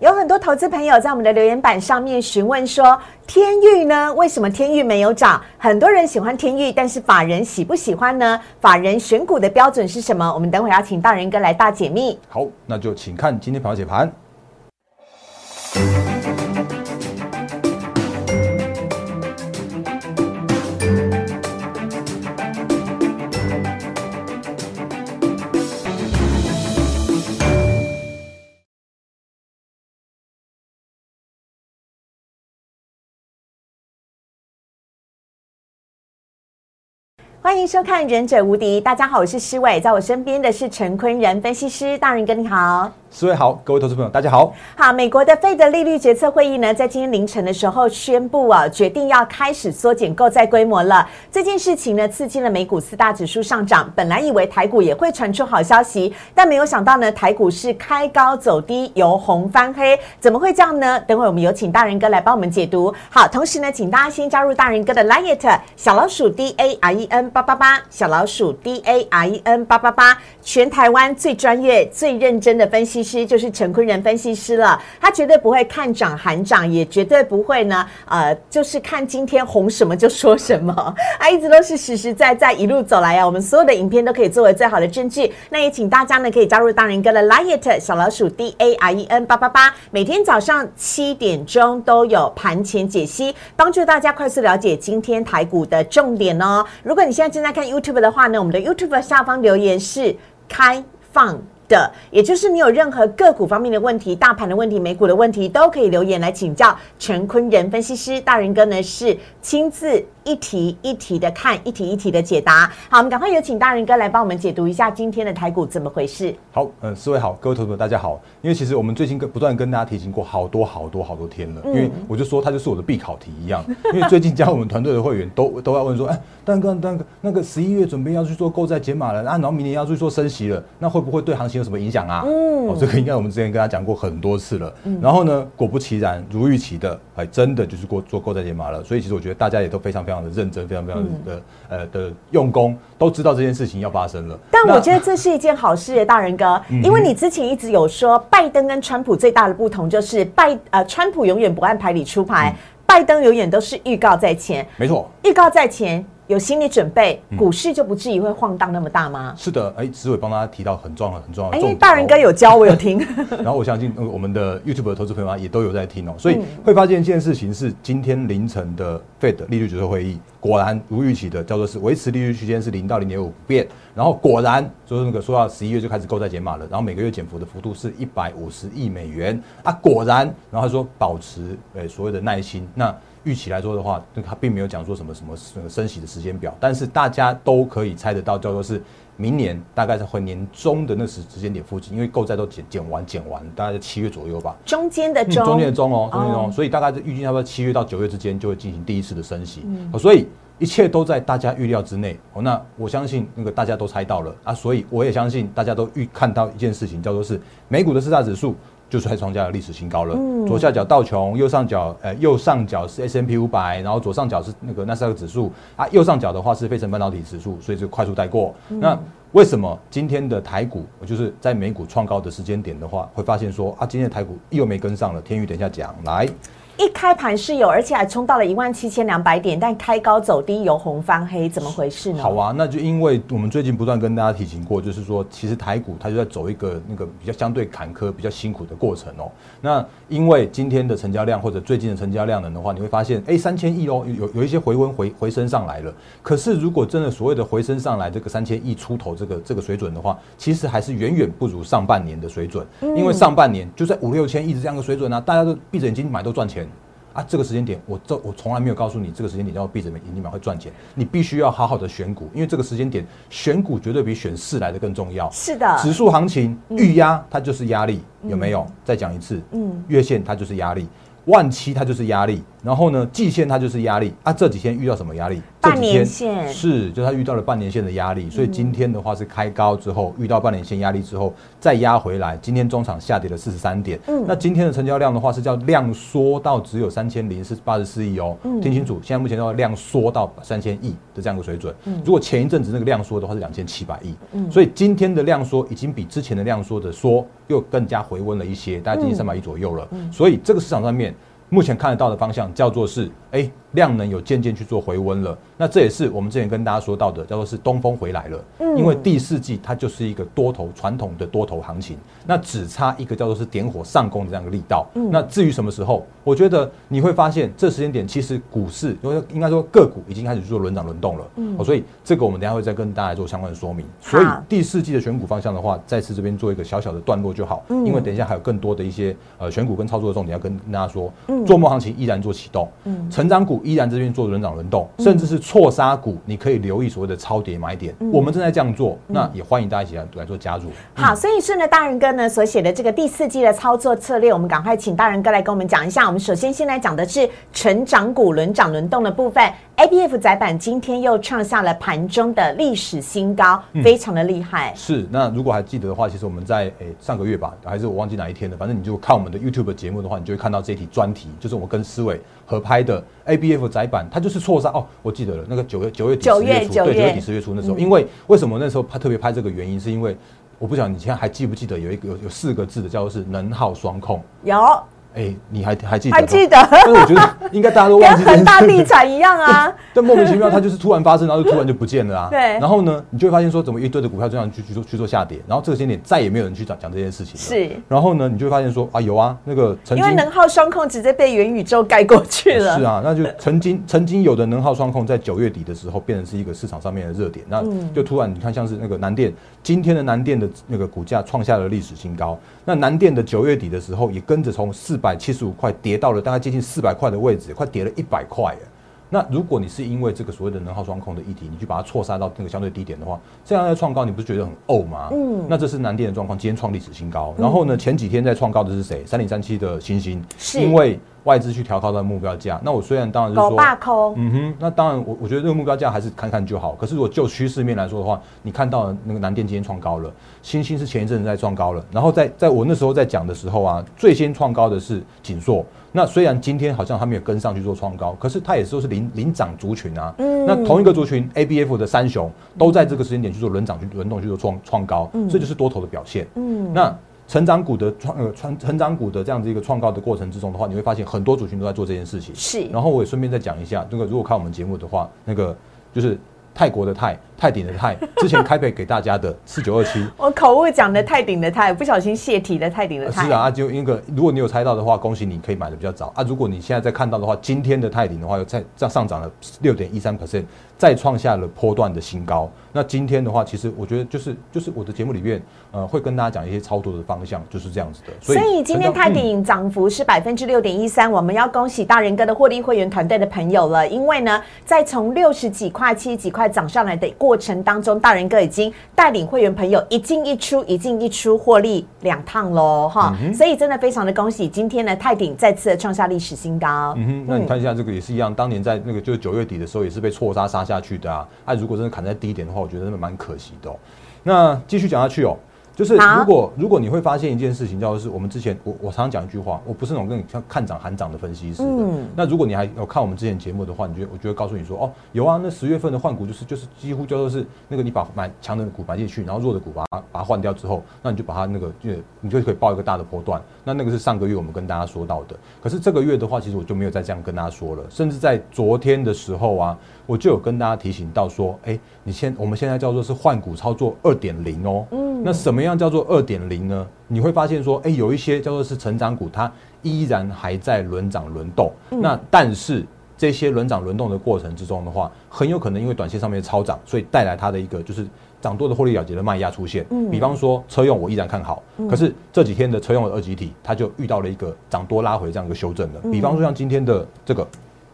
有很多投资朋友在我们的留言板上面询问说，天域呢？为什么天域没有涨？很多人喜欢天域，但是法人喜不喜欢呢？法人选股的标准是什么？我们等会要请大仁哥来大解密。好，那就请看今天盘后解盘。欢迎收看《忍者无敌》，大家好，我是施伟，在我身边的是陈坤仁分析师，大人哥你好。四位好，各位投资朋友大家好。好，美国的费德利率决策会议呢，在今天凌晨的时候宣布啊，决定要开始缩减购债规模了。这件事情呢，刺激了美股四大指数上涨。本来以为台股也会传出好消息，但没有想到呢，台股是开高走低，由红翻黑，怎么会这样呢？等会我们有请大人哥来帮我们解读。好，同时呢，请大家先加入大人哥的 Line 小老鼠 D A R E N 八八八，小老鼠 D A R E N 八八八，全台湾最专业、最认真的分析。其实就是陈坤仁分析师了，他绝对不会看涨喊涨，也绝对不会呢，呃，就是看今天红什么就说什么，他一直都是实实在在一路走来啊。我们所有的影片都可以作为最好的证据。那也请大家呢可以加入大人哥的 Liet 小老鼠 D A R E N 八八八，每天早上七点钟都有盘前解析，帮助大家快速了解今天台股的重点哦。如果你现在正在看 YouTube 的话呢，我们的 YouTube 下方留言是开放。的，也就是你有任何个股方面的问题、大盘的问题、美股的问题，都可以留言来请教陈坤仁分析师大人哥呢，是亲自。一题一题的看，一题一题的解答。好，我们赶快有请大人哥来帮我们解读一下今天的台股怎么回事。好，嗯，四位好，各位投资者大家好。因为其实我们最近跟不断跟大家提醒过好多好多好多天了，因为我就说它就是我的必考题一样。因为最近加入我们团队的会员 都都要问说，哎，蛋哥，蛋哥，那个十一月准备要去做购债解码了，啊，然后明年要去做升息了，那会不会对行情有什么影响啊？嗯，哦，这个应该我们之前跟他讲过很多次了。然后呢，果不其然，如预期的，哎，真的就是过做购债解码了。所以其实我觉得大家也都非常非常的认真，非常非常。的呃的用功都知道这件事情要发生了，但我觉得这是一件好事，大人哥，因为你之前一直有说，拜登跟川普最大的不同就是拜呃川普永远不按牌理出牌，拜登永远都是预告在前，没错，预告在前。有心理准备，股市就不至于会晃荡那么大吗？是的，哎，紫伟帮大家提到很重要、很重要。哎，大人哥有教，我有听。然后我相信我们的 YouTube 的投资朋友啊，也都有在听哦。所以会发现一件事情是，今天凌晨的 Fed 利率决策会议，果然如预期的，叫做是维持利率区间是零到零点五不变。然后果然就是那个说到十一月就开始购债减码了，然后每个月减幅的幅度是一百五十亿美元啊，果然，然后他说保持诶所谓的耐心。那预期来说的话，那他并没有讲说什么什么升息的时间表，但是大家都可以猜得到，叫做是明年大概是会年中的那时时间点附近，因为购债都减减完减完，大概在七月左右吧。中间的中，中间的中哦，中间中，所以大概是预计差不多七月到九月之间就会进行第一次的升息，所以一切都在大家预料之内。哦，那我相信那个大家都猜到了啊，所以我也相信大家都预看到一件事情，叫做是美股的四大指数。就是还创下了历史新高了。左下角道琼，右上角呃右上角是 S M P 五百，然后左上角是那个纳斯达克指数啊，右上角的话是非成半导体指数，所以就快速带过。那为什么今天的台股，就是在美股创高的时间点的话，会发现说啊，今天的台股又没跟上了？天宇等一下讲来。一开盘是有，而且还冲到了一万七千两百点，但开高走低，由红翻黑，怎么回事呢？好啊，那就因为我们最近不断跟大家提醒过，就是说，其实台股它就在走一个那个比较相对坎坷、比较辛苦的过程哦。那因为今天的成交量或者最近的成交量的话，你会发现，哎，三千亿哦，有有一些回温回回升上来了。可是如果真的所谓的回升上来这个三千亿出头这个这个水准的话，其实还是远远不如上半年的水准，因为上半年就在五六千亿这样的水准呢，大家都闭着眼睛买都赚钱。啊，这个时间点，我这我从来没有告诉你，这个时间点要闭着眼睛买会赚钱。你必须要好好的选股，因为这个时间点选股绝对比选市来的更重要。是的，指数行情预压它就是压力，有没有？再讲一次，嗯，月线它就是压力，万七它就是压力，然后呢，季线它就是压力啊。这几天遇到什么压力？半年线是，就它遇到了半年线的压力，所以今天的话是开高之后遇到半年线压力之后再压回来。今天中场下跌了四十三点。嗯，那今天的成交量的话是叫量缩到只有三千零是八十四亿哦。嗯，听清楚，现在目前的话量缩到三千亿的这样一个水准。嗯，如果前一阵子那个量缩的话是两千七百亿。嗯，所以今天的量缩已经比之前的量缩的缩又更加回温了一些，大概接近三百亿左右了。嗯，所以这个市场上面目前看得到的方向叫做是，哎。量能有渐渐去做回温了，那这也是我们之前跟大家说到的，叫做是东风回来了。嗯，因为第四季它就是一个多头传统的多头行情，那只差一个叫做是点火上攻的这样一个力道。嗯，那至于什么时候，我觉得你会发现这时间点其实股市，因为应该说个股已经开始做轮涨轮动了。嗯，所以这个我们等下会再跟大家做相关的说明。所以第四季的选股方向的话，再次这边做一个小小的段落就好。嗯，因为等一下还有更多的一些呃选股跟操作的重点要跟大家说。嗯，做梦行情依然做启动。嗯，成长股依然这边做轮。轮涨轮动，甚至是错杀股，你可以留意所谓的超跌买点。我们正在这样做，那也欢迎大家一起来来做加入。好，所以顺着大人哥呢所写的这个第四季的操作策略，我们赶快请大人哥来跟我们讲一下。我们首先先来讲的是成长股轮涨轮动的部分。A B F 窄板今天又创下了盘中的历史新高，非常的厉害。是，那如果还记得的话，其实我们在诶上个月吧，还是我忘记哪一天了，反正你就看我们的 YouTube 节目的话，你就会看到这题专题，就是我跟思伟合拍的 A B F 窄版，它就是错杀哦。我记得了，那个九月九月底十月初，对九月底十月初那时候，因为为什么那时候拍特别拍这个原因，是因为我不晓得你现在还记不记得有一个有有四个字的叫做是能耗双控有。哎，你还还记得？还记得？但是我觉得应该大家都忘记。跟恒大地产一样啊。但莫名其妙，它就是突然发生，然后就突然就不见了啊。对。然后呢，你就会发现说，怎么一堆的股票这样去去做去做下跌，然后这个时间点再也没有人去讲讲这件事情。是。然后呢，你就会发现说啊，有啊，那个曾经因为能耗双控直接被元宇宙盖过去了。是啊，那就曾经曾经有的能耗双控在九月底的时候变成是一个市场上面的热点，那就突然你看像是那个南电，今天的南电的那个股价创下了历史新高。那南电的九月底的时候也跟着从四百百七十五块跌到了大概接近四百块的位置，快跌了一百块那如果你是因为这个所谓的能耗双控的议题，你去把它错杀到那个相对低点的话，这样在创高，你不是觉得很呕吗？嗯，那这是南电的状况，今天创历史新高。然后呢，前几天在创高的是谁？三零三七的星星，是因为外资去调高它的目标价。那我虽然当然是说，嗯哼，那当然我我觉得这个目标价还是看看就好。可是如果就趋势面来说的话，你看到那个南电今天创高了，星星是前一阵子在创高了，然后在在我那时候在讲的时候啊，最先创高的是锦硕。那虽然今天好像它没有跟上去做创高，可是它也是都是领领涨族群啊。嗯。那同一个族群，A B F 的三雄都在这个时间点去做轮涨去轮动去做创创高，这就是多头的表现。嗯。那成长股的创呃创成长股的这样子一个创高的过程之中的话，你会发现很多族群都在做这件事情。是。然后我也顺便再讲一下，这个如果看我们节目的话，那个就是泰国的泰。泰鼎的泰，之前开配给大家的四九二七，我口误讲的泰鼎的泰，不小心泄题的泰鼎的泰。是啊，就一个，如果你有猜到的话，恭喜你可以买的比较早啊。如果你现在在看到的话，今天的泰鼎的话又再再上涨了六点一三 percent，再创下了波段的新高。那今天的话，其实我觉得就是就是我的节目里面，呃，会跟大家讲一些操作的方向，就是这样子的。所以今天泰鼎涨幅是百分之六点一三，我们要恭喜大人哥的获利会员团队的朋友了，因为呢，在从六十几块、七十几块涨上来的过程当中。大人哥已经带领会员朋友一进一出，一进一出获利两趟喽，哈！所以真的非常的恭喜，今天呢泰鼎再次的创下历史新高。嗯哼，那你看一下这个也是一样，当年在那个就是九月底的时候也是被错杀杀下去的啊。那如果真的砍在低点的话，我觉得真的蛮可惜的。那继续讲下去哦。就是如果如果你会发现一件事情，叫做是我们之前我我常常讲一句话，我不是那种跟你像看涨喊涨的分析师的。那如果你还有看我们之前节目的话，你就我就会告诉你说，哦，有啊，那十月份的换股就是就是几乎叫做是那个你把买强的股买进去，然后弱的股把它把它换掉之后，那你就把它那个就你就可以报一个大的波段。那那个是上个月我们跟大家说到的，可是这个月的话，其实我就没有再这样跟大家说了，甚至在昨天的时候啊。我就有跟大家提醒到说，哎，你现我们现在叫做是换股操作二点零哦。嗯，那什么样叫做二点零呢？你会发现说，哎，有一些叫做是成长股，它依然还在轮涨轮动。那但是这些轮涨轮动的过程之中的话，很有可能因为短线上面的超涨，所以带来它的一个就是涨多的获利了结的卖压出现。嗯，比方说车用我依然看好，可是这几天的车用的二级体，它就遇到了一个涨多拉回这样一个修正了。比方说像今天的这个。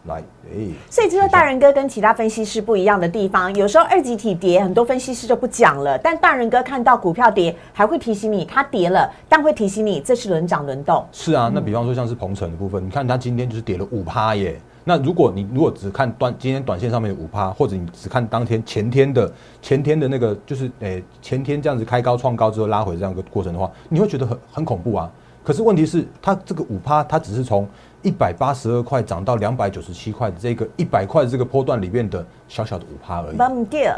来，哎，所以这是大人哥跟其他分析师不一样的地方。有时候二级体跌，很多分析师就不讲了，但大人哥看到股票跌，还会提醒你它跌了，但会提醒你这是轮涨轮动。是啊，那比方说像是鹏程的部分，你看它今天就是跌了五趴耶。那如果你如果只看短今天短线上面的五趴，或者你只看当天前天的前天的那个，就是诶前天这样子开高创高之后拉回这样一个过程的话，你会觉得很很恐怖啊。可是问题是，它这个五趴，它只是从一百八十二块涨到两百九十七块的这个一百块的这个波段里面的小小的五趴而已。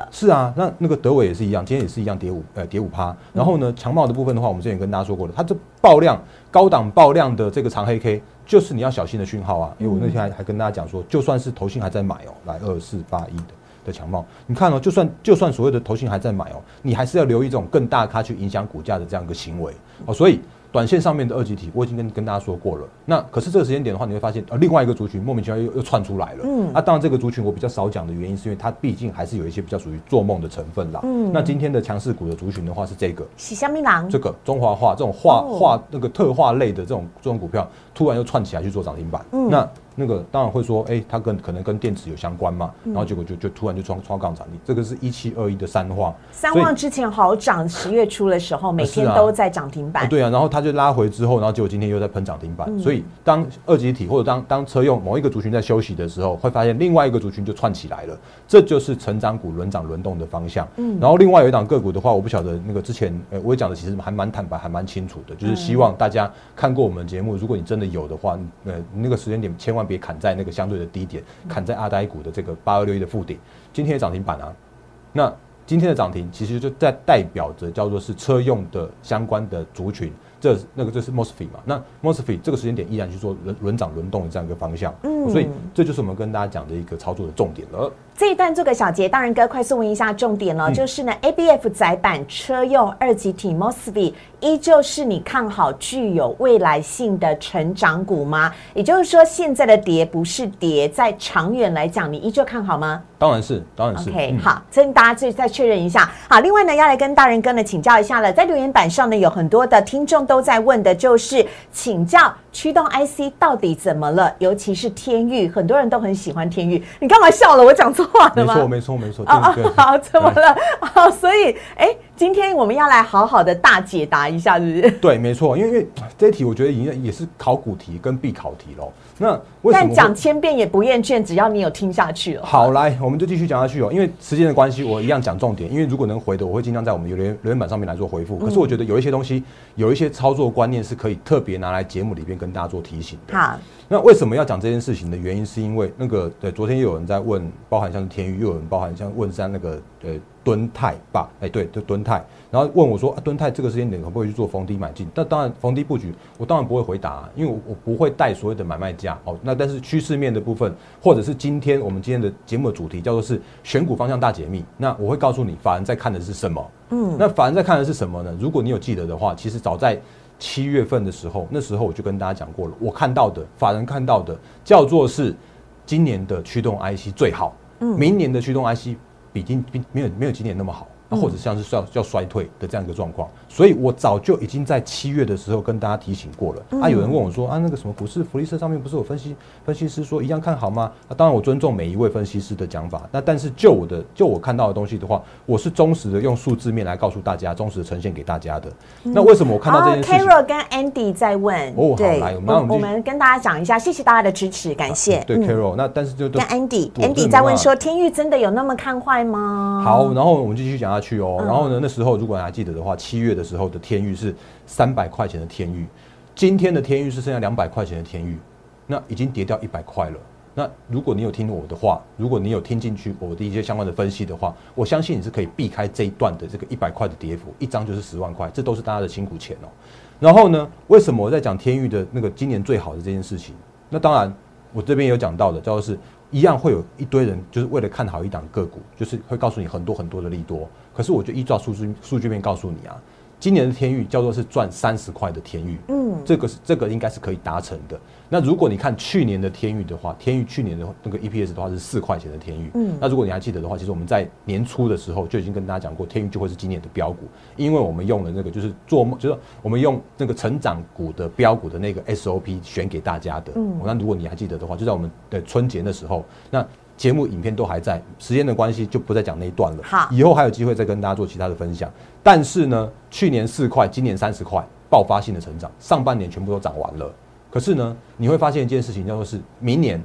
是啊，那那个德伟也是一样，今天也是一样跌五呃跌五趴。然后呢，强茂的部分的话，我们之前也跟大家说过了，它这爆量高档爆量的这个长黑 K。就是你要小心的讯号啊，因为我那天还还跟大家讲说，就算是投信还在买哦，来二四八一的的强貌，你看哦，就算就算所谓的投信还在买哦，你还是要留意这种更大咖去影响股价的这样一个行为哦，所以。短线上面的二级体，我已经跟跟大家说过了。那可是这个时间点的话，你会发现呃，另外一个族群莫名其妙又又窜出来了。嗯，那当然这个族群我比较少讲的原因，是因为它毕竟还是有一些比较属于做梦的成分啦。嗯，那今天的强势股的族群的话是这个，喜香槟榔，这个中华化这种化化那个特化类的这种这种股票，突然又窜起来去做涨停板。嗯，那。那个当然会说，哎，它跟可能跟电池有相关嘛，然后结果就就突然就创创杠涨停，这个是一七二一的三旺，三旺之前好涨，十月初的时候每天都在涨停板，对啊，然后它就拉回之后，然后结果今天又在喷涨停板，所以当二级体或者当当车用某一个族群在休息的时候，会发现另外一个族群就串起来了，这就是成长股轮涨轮动的方向。嗯，然后另外有一档个股的话，我不晓得那个之前，呃，我也讲的其实还蛮坦白，还蛮清楚的，就是希望大家看过我们节目，如果你真的有的话，呃，那个时间点千万别砍在那个相。对的低点砍在阿呆股的这个八二六一的附顶，今天的涨停板啊，那今天的涨停其实就在代表着叫做是车用的相关的族群。这那个这是 mosfet 嘛？那 mosfet 这个时间点依然去做轮轮涨轮动的这样一个方向，嗯，所以这就是我们跟大家讲的一个操作的重点了。这一段做个小结，大人哥快速问一下重点了，就是呢，ABF 窄板车用二级体 mosfet 依旧是你看好具有未来性的成长股吗？也就是说，现在的跌不是跌，在长远来讲，你依旧看好吗？当然是，当然是。OK，好，这大家再再确认一下。好，另外呢，要来跟大人哥呢请教一下了，在留言板上呢，有很多的听众。都在问的就是请教驱动 IC 到底怎么了，尤其是天域，很多人都很喜欢天域。你干嘛笑了？我讲错话了吗？没错，没错，没错。啊，好，怎么了？好，所以，哎。今天我们要来好好的大解答一下，是不是？对，没错，因为因为这一题我觉得已经也是考古题跟必考题喽。那但讲千遍也不厌倦，只要你有听下去了。好，来，我们就继续讲下去哦。因为时间的关系，我一样讲重点。因为如果能回的，我会尽量在我们留言留言板上面来做回复。可是我觉得有一些东西，有一些操作观念是可以特别拿来节目里边跟大家做提醒的。好，那为什么要讲这件事情的原因，是因为那个对，昨天又有人在问，包含像是天宇，又有人包含像问山那个呃。敦泰吧，哎，对，就敦泰，然后问我说，啊敦泰这个时间点可不可以去做逢低买进？那当然，逢低布局，我当然不会回答，因为我我不会带所谓的买卖价哦。那但是趋势面的部分，或者是今天我们今天的节目的主题叫做是选股方向大解密，那我会告诉你，法人在看的是什么？嗯，那法人在看的是什么呢？如果你有记得的话，其实早在七月份的时候，那时候我就跟大家讲过了，我看到的法人看到的叫做是今年的驱动 IC 最好，嗯，明年的驱动 IC。已经并没有没有今年那么好。或者像是要要衰退的这样一个状况，所以我早就已经在七月的时候跟大家提醒过了。啊，有人问我说啊，那个什么股市福利社上面不是有分析分析师说一样看好吗？啊，当然我尊重每一位分析师的讲法。那但是就我的就我看到的东西的话，我是忠实的用数字面来告诉大家，忠实的呈现给大家的。那为什么我看到这件事？Carol 跟 Andy 在问哦，好来，我们我们跟大家讲一下，谢谢大家的支持，感谢。对 Carol，那但是就跟 Andy，Andy 在问说，天域真的有那么看坏吗？好，然后我们继续讲下去哦，然后呢？那时候如果你还记得的话，七月的时候的天域是三百块钱的天域，今天的天域是剩下两百块钱的天域，那已经跌掉一百块了。那如果你有听我的话，如果你有听进去我的一些相关的分析的话，我相信你是可以避开这一段的这个一百块的跌幅，一张就是十万块，这都是大家的辛苦钱哦。然后呢，为什么我在讲天域的那个今年最好的这件事情？那当然，我这边有讲到的，叫做是一样会有一堆人就是为了看好一档个股，就是会告诉你很多很多的利多。可是我就依照数据数据面告诉你啊，今年的天域叫做是赚三十块的天域，嗯，这个是这个应该是可以达成的。那如果你看去年的天域的话，天域去年的那个 EPS 的话是四块钱的天域，嗯，那如果你还记得的话，其实我们在年初的时候就已经跟大家讲过，天域就会是今年的标股，因为我们用了那个就是做梦，就是我们用那个成长股的标股的那个 SOP 选给大家的，嗯，那如果你还记得的话，就在我们的春节的时候，那节目影片都还在，时间的关系就不再讲那一段了，好，以后还有机会再跟大家做其他的分享。但是呢，去年四块，今年三十块，爆发性的成长，上半年全部都涨完了。可是呢，你会发现一件事情，叫做是明年，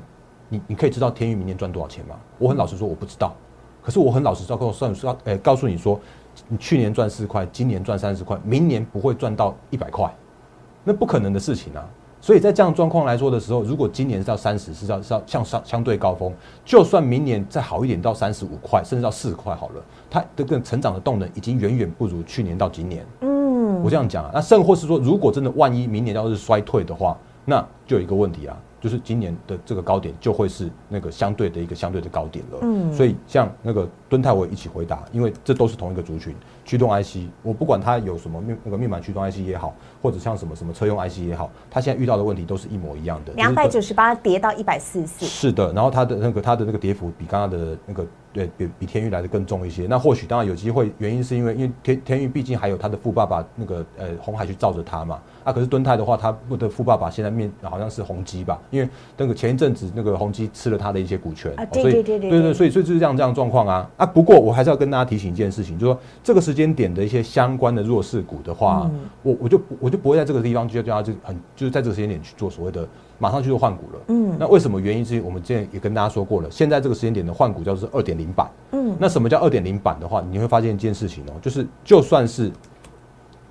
你你可以知道天宇明年赚多少钱吗？我很老实说，我不知道。可是我很老实告诉算说，诶，告诉你说，你去年赚四块，今年赚三十块，明年不会赚到一百块，那不可能的事情啊。所以在这样状况来说的时候，如果今年是到三十，是到是要向上相对高峰，就算明年再好一点到三十五块，甚至到四十块好了，它的个成长的动能已经远远不如去年到今年。嗯，我这样讲啊，那甚或是说，如果真的万一明年要是衰退的话。那就有一个问题啊，就是今年的这个高点就会是那个相对的一个相对的高点了。嗯，所以像那个敦泰我也一起回答，因为这都是同一个族群，驱动 IC，我不管它有什么面那个面板驱动 IC 也好，或者像什么什么车用 IC 也好，它现在遇到的问题都是一模一样的。两百九十八跌到一百四十四。是的，然后它的那个它的那个跌幅比刚刚的那个。对比比天域来的更重一些，那或许当然有机会，原因是因为因为天天域毕竟还有他的富爸爸那个呃红海去罩着他嘛，啊可是敦泰的话，他的富爸爸现在面好像是宏基吧，因为那个前一阵子那个宏基吃了他的一些股权，对对对对对，所以所以就是这样这样状况啊啊不过我还是要跟大家提醒一件事情，就是说这个时间点的一些相关的弱势股的话，我我就我就不会在这个地方就叫他就很就是在这个时间点去做所谓的。马上去做换股了，嗯，那为什么原因？是我们之前也跟大家说过了，现在这个时间点的换股叫做二点零版，嗯，那什么叫二点零版的话，你会发现一件事情哦，就是就算是。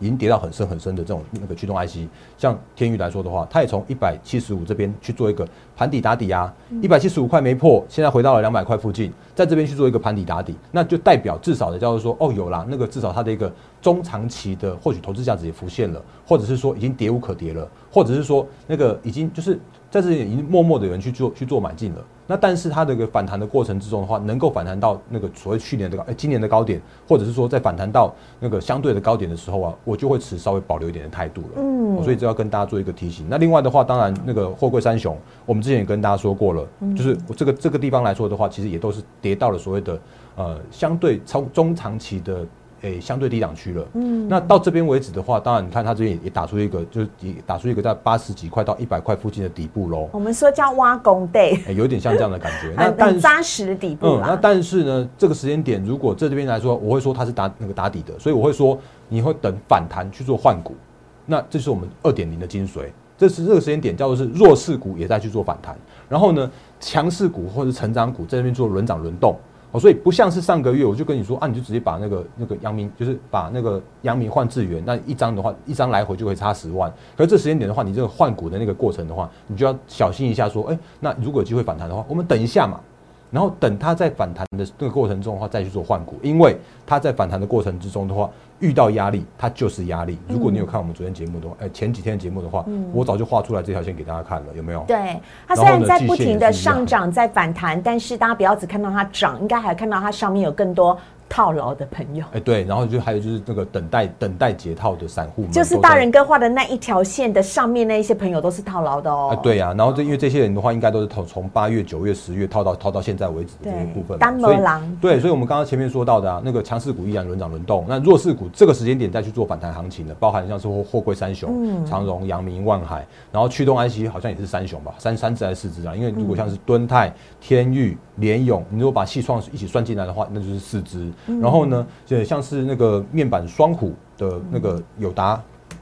已经跌到很深很深的这种那个驱动 IC，像天宇来说的话，它也从一百七十五这边去做一个盘底打底啊，一百七十五块没破，现在回到了两百块附近，在这边去做一个盘底打底，那就代表至少的叫做说，哦有啦，那个至少它的一个中长期的或许投资价值也浮现了，或者是说已经跌无可跌了，或者是说那个已经就是在这里已经默默的有人去做去做买进了。那但是它的一个反弹的过程之中的话，能够反弹到那个所谓去年的高，哎，今年的高点，或者是说在反弹到那个相对的高点的时候啊，我就会持稍微保留一点的态度了。嗯，所以这要跟大家做一个提醒。那另外的话，当然那个货柜三雄，我们之前也跟大家说过了，就是这个这个地方来说的话，其实也都是跌到了所谓的呃相对超中长期的。诶，相对低档区了。嗯，那到这边为止的话，当然你看它这边也打出一个，就是也打出一个在八十几块到一百块附近的底部喽。我们说叫挖工 day，有点像这样的感觉。那但扎实的底部嗯，那但是呢，这个时间点如果这这边来说，我会说它是打那个打底的，所以我会说你会等反弹去做换股。那这是我们二点零的精髓。这是这个时间点叫做是弱势股也在去做反弹，然后呢，强势股或者成长股在那边做轮涨轮动。哦，所以不像是上个月，我就跟你说啊，你就直接把那个那个阳明，就是把那个阳明换智源，那一张的话，一张来回就会差十万。可是这时间点的话，你这个换股的那个过程的话，你就要小心一下，说，哎，那如果有机会反弹的话，我们等一下嘛。然后等它在反弹的这个过程中的话，再去做换股，因为它在反弹的过程之中的话，遇到压力，它就是压力。如果你有看我们昨天节目的话，哎，前几天的节目的话，我早就画出来这条线给大家看了，有没有？对，它虽然在不停的上涨，在反弹，但是大家不要只看到它涨，应该还看到它上面有更多。套牢的朋友，哎，对，然后就还有就是那个等待等待解套的散户，就是大人哥画的那一条线的上面那一些朋友都是套牢的哦。对呀，然后这因为这些人的话，应该都是套从八月、九月、十月套到套到现在为止的这个部分。单魔狼。对，所以我们刚刚前面说到的啊，那个强势股依然轮涨轮动，那弱势股这个时间点再去做反弹行情的，包含像是货货柜三雄，长荣、阳明、万海，然后驱动 IC 好像也是三雄吧，三三只还是四只啊？因为如果像是敦泰、天域。联勇，你如果把细创一起算进来的话，那就是四只。然后呢，就像是那个面板双虎的那个友达，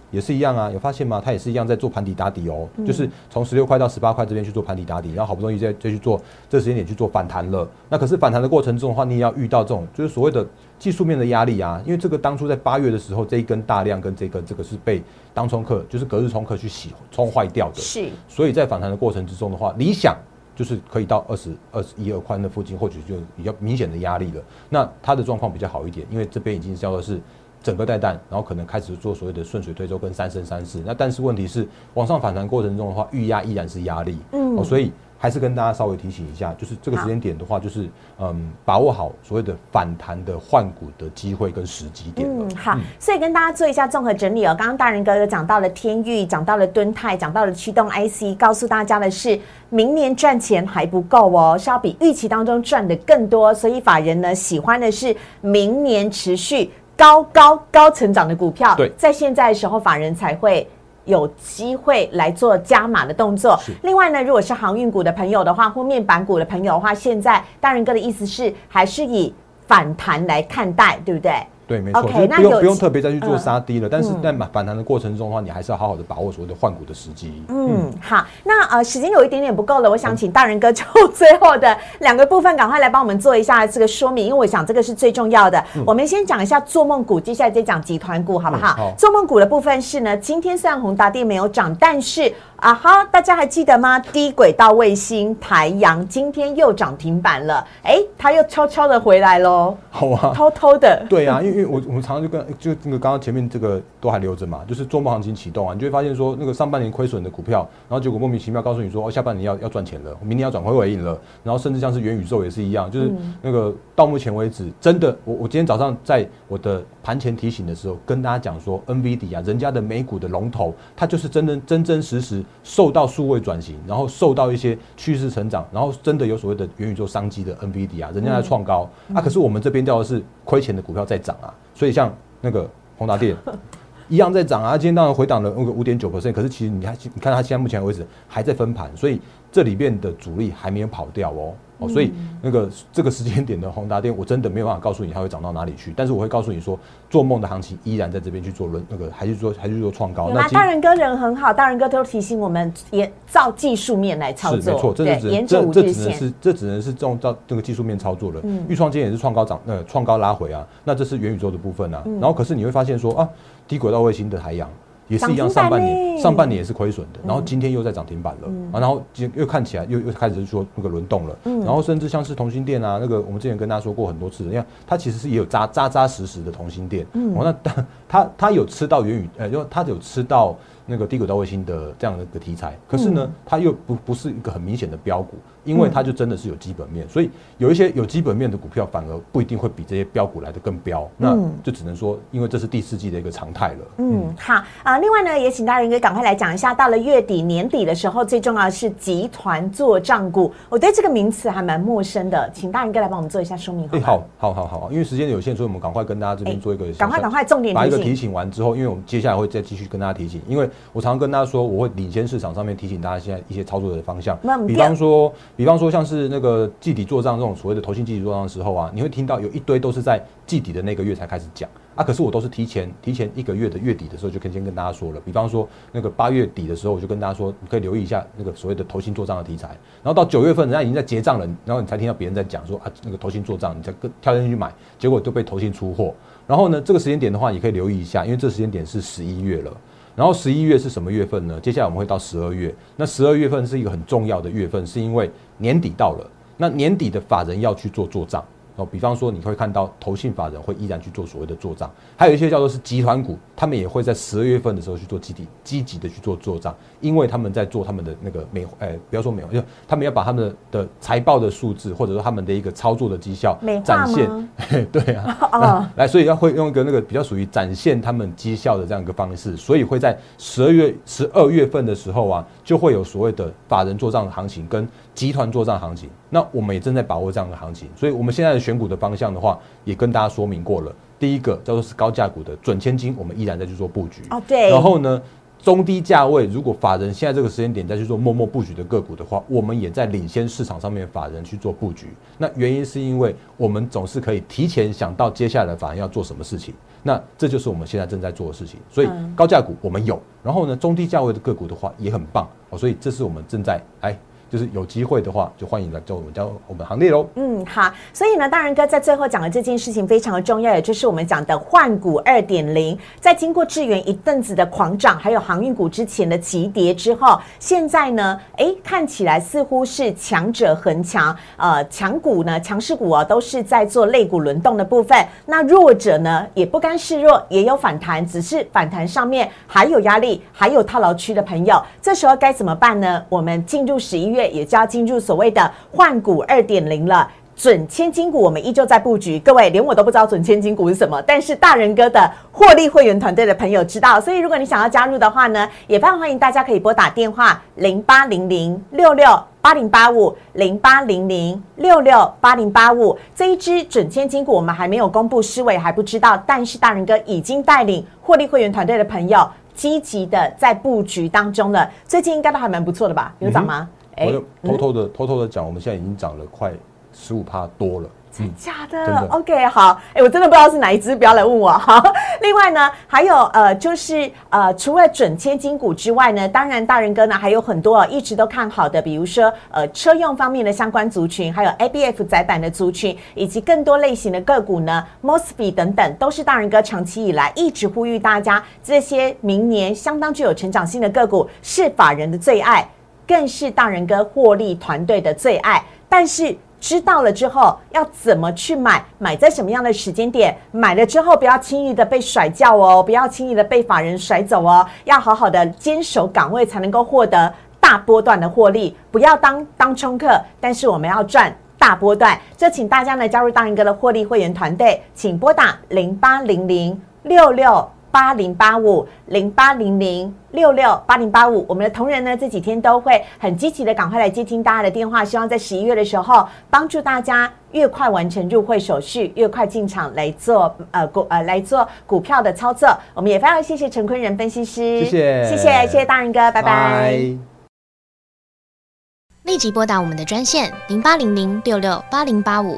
也是一样啊。有发现吗？它也是一样在做盘底打底哦，就是从十六块到十八块这边去做盘底打底，然后好不容易再再去做这时间点去做反弹了。那可是反弹的过程中的话，你也要遇到这种就是所谓的技术面的压力啊。因为这个当初在八月的时候，这一根大量跟这根这个是被当冲客，就是隔日冲客去洗冲坏掉的。是，所以在反弹的过程之中的话，理想。就是可以到二十二十一二宽的附近，或许就比较明显的压力了。那它的状况比较好一点，因为这边已经叫做是整个带弹，然后可能开始做所谓的顺水推舟跟三升三世。那但是问题是，往上反弹过程中的话，预压依然是压力。嗯，所以还是跟大家稍微提醒一下，就是这个时间点的话，就是嗯，把握好所谓的反弹的换股的机会跟时机点。嗯，好，所以跟大家做一下综合整理哦。刚刚大人哥有讲到了天域，讲到了敦泰，讲到了驱动 IC，告诉大家的是，明年赚钱还不够哦，是要比预期当中赚的更多。所以法人呢，喜欢的是明年持续高高高成长的股票。对，在现在的时候，法人才会。有机会来做加码的动作。另外呢，如果是航运股的朋友的话，或面板股的朋友的话，现在大人哥的意思是，还是以反弹来看待，对不对？对，没错，就是不用不用特别再去做杀低了。但是在反反弹的过程中的话，你还是要好好的把握所谓的换股的时机。嗯，好，那呃，时间有一点点不够了，我想请大人哥 就最后的两个部分，赶快来帮我们做一下这个说明，因为我想这个是最重要的。我们先讲一下做梦股，接下来再讲集团股，好不好？做梦股的部分是呢，今天虽然宏达电没有涨，但是。啊哈！大家还记得吗？低轨道卫星台阳今天又涨停板了，哎，它又悄悄的回来喽。好啊，偷偷的。对啊，因为因为我我们常常就跟就那个刚刚前面这个都还留着嘛，就是做梦行情启动啊，你就会发现说那个上半年亏损的股票，然后结果莫名其妙告诉你说哦，下半年要要赚钱了，明年要转回尾影了，然后甚至像是元宇宙也是一样，就是那个到目前为止，真的，我我今天早上在我的盘前提醒的时候跟大家讲说，NVD 啊，人家的美股的龙头，它就是真真真真实实。受到数位转型，然后受到一些趋势成长，然后真的有所谓的元宇宙商机的 NVD 啊，人家在创高啊，可是我们这边掉的是亏钱的股票在涨啊，所以像那个宏达电 一样在涨啊，今天当然回档了那个五点九 percent，可是其实你看，你看它现在目前为止还在分盘，所以这里面的主力还没有跑掉哦。哦，所以那个这个时间点的宏达电，我真的没有办法告诉你它会涨到哪里去。但是我会告诉你说，做梦的行情依然在这边去做轮那个，还是说还是说创高。那大人哥人很好，大人哥都提醒我们，也照技术面来操作。是没错，这这这只能是这只能是这种照这个技术面操作了。嗯，预创今天也是创高涨，呃，创高拉回啊。那这是元宇宙的部分啊。然后可是你会发现说啊，低轨道卫星的海洋。也是一样，上半年上半年也是亏损的，然后今天又在涨停板了啊，然后今又看起来又又开始说那个轮动了，然后甚至像是同心店啊，那个我们之前跟大家说过很多次，你看它其实是也有扎扎扎实实的同心店，哦，那它它有吃到元宇，呃，因为它有吃到。那个低轨道卫星的这样的一个题材，可是呢，它又不不是一个很明显的标股，因为它就真的是有基本面，所以有一些有基本面的股票反而不一定会比这些标股来的更标，那就只能说，因为这是第四季的一个常态了。嗯，好啊，另外呢，也请大人哥赶快来讲一下，到了月底年底的时候，最重要的是集团做账股，我对这个名词还蛮陌生的，请大人哥来帮我们做一下说明。哎，好，好，好，好，因为时间有限，所以我们赶快跟大家这边做一个赶快赶快重点把一个提醒完之后，因为我们接下来会再继续跟大家提醒，因为。我常常跟大家说，我会领先市场上面提醒大家现在一些操作的方向。比方说，比方说像是那个季底做账这种所谓的投信季底做账的时候啊，你会听到有一堆都是在季底的那个月才开始讲啊。可是我都是提前提前一个月的月底的时候就可以先跟大家说了。比方说那个八月底的时候，我就跟大家说，你可以留意一下那个所谓的投信做账的题材。然后到九月份，人家已经在结账了，然后你才听到别人在讲说啊，那个投信做账，你再跟跳进去买，结果就被投信出货。然后呢，这个时间点的话，你可以留意一下，因为这时间点是十一月了。然后十一月是什么月份呢？接下来我们会到十二月。那十二月份是一个很重要的月份，是因为年底到了。那年底的法人要去做做账。哦，比方说你会看到投信法人会依然去做所谓的做账，还有一些叫做是集团股，他们也会在十二月份的时候去做积极积极的去做做账，因为他们在做他们的那个美，哎，不要说美，就他们要把他们的财报的数字，或者说他们的一个操作的绩效展现，对啊，来，所以要会用一个那个比较属于展现他们绩效的这样一个方式，所以会在十二月十二月份的时候啊，就会有所谓的法人做账的行情跟集团做账行情，那我们也正在把握这样的行情，所以我们现在的。选股的方向的话，也跟大家说明过了。第一个叫做是高价股的准千金，我们依然在去做布局。哦，对。然后呢，中低价位，如果法人现在这个时间点再去做默默布局的个股的话，我们也在领先市场上面法人去做布局。那原因是因为我们总是可以提前想到接下来法人要做什么事情。那这就是我们现在正在做的事情。所以高价股我们有，然后呢，中低价位的个股的话也很棒哦。所以这是我们正在哎。就是有机会的话，就欢迎来叫我们叫我们行列喽。嗯，好。所以呢，大仁哥在最后讲的这件事情非常的重要，也就是我们讲的换股二点零。在经过智源一阵子的狂涨，还有航运股之前的急跌之后，现在呢，哎，看起来似乎是强者恒强。呃，强股呢，强势股啊，都是在做类股轮动的部分。那弱者呢，也不甘示弱，也有反弹，只是反弹上面还有压力，还有套牢区的朋友，这时候该怎么办呢？我们进入十一月。月也就要进入所谓的换股二点零了。准千金股我们依旧在布局，各位连我都不知道准千金股是什么，但是大人哥的获利会员团队的朋友知道，所以如果你想要加入的话呢，也非常欢迎大家可以拨打电话零八零零六六八零八五零八零零六六八零八五这一支准千金股我们还没有公布，思维还不知道，但是大人哥已经带领获利会员团队的朋友积极的在布局当中了，最近应该都还蛮不错的吧？有涨吗？哎，偷偷的偷偷的讲，我们现在已经涨了快。十五帕多了，真假的？OK，好，哎，我真的不知道是哪一只，不要来问我哈。另外呢，还有呃，就是呃，除了准千金股之外呢，当然大人哥呢还有很多一直都看好的，比如说呃车用方面的相关族群，还有 ABF 载板的族群，以及更多类型的个股呢，Mosby 等等，都是大人哥长期以来一直呼吁大家，这些明年相当具有成长性的个股是法人的最爱，更是大人哥获利团队的最爱，但是。知道了之后要怎么去买？买在什么样的时间点？买了之后不要轻易的被甩掉哦，不要轻易的被法人甩走哦，要好好的坚守岗位，才能够获得大波段的获利。不要当当冲客，但是我们要赚大波段。这请大家呢加入大英哥的获利会员团队，请拨打零八零零六六。八零八五零八零零六六八零八五，我们的同仁呢这几天都会很积极的赶快来接听大家的电话，希望在十一月的时候帮助大家越快完成入会手续，越快进场来做呃股呃来做股票的操作。我们也非常谢谢陈坤仁分析师，谢谢谢谢谢谢大仁哥，拜拜。立即拨打我们的专线零八零零六六八零八五。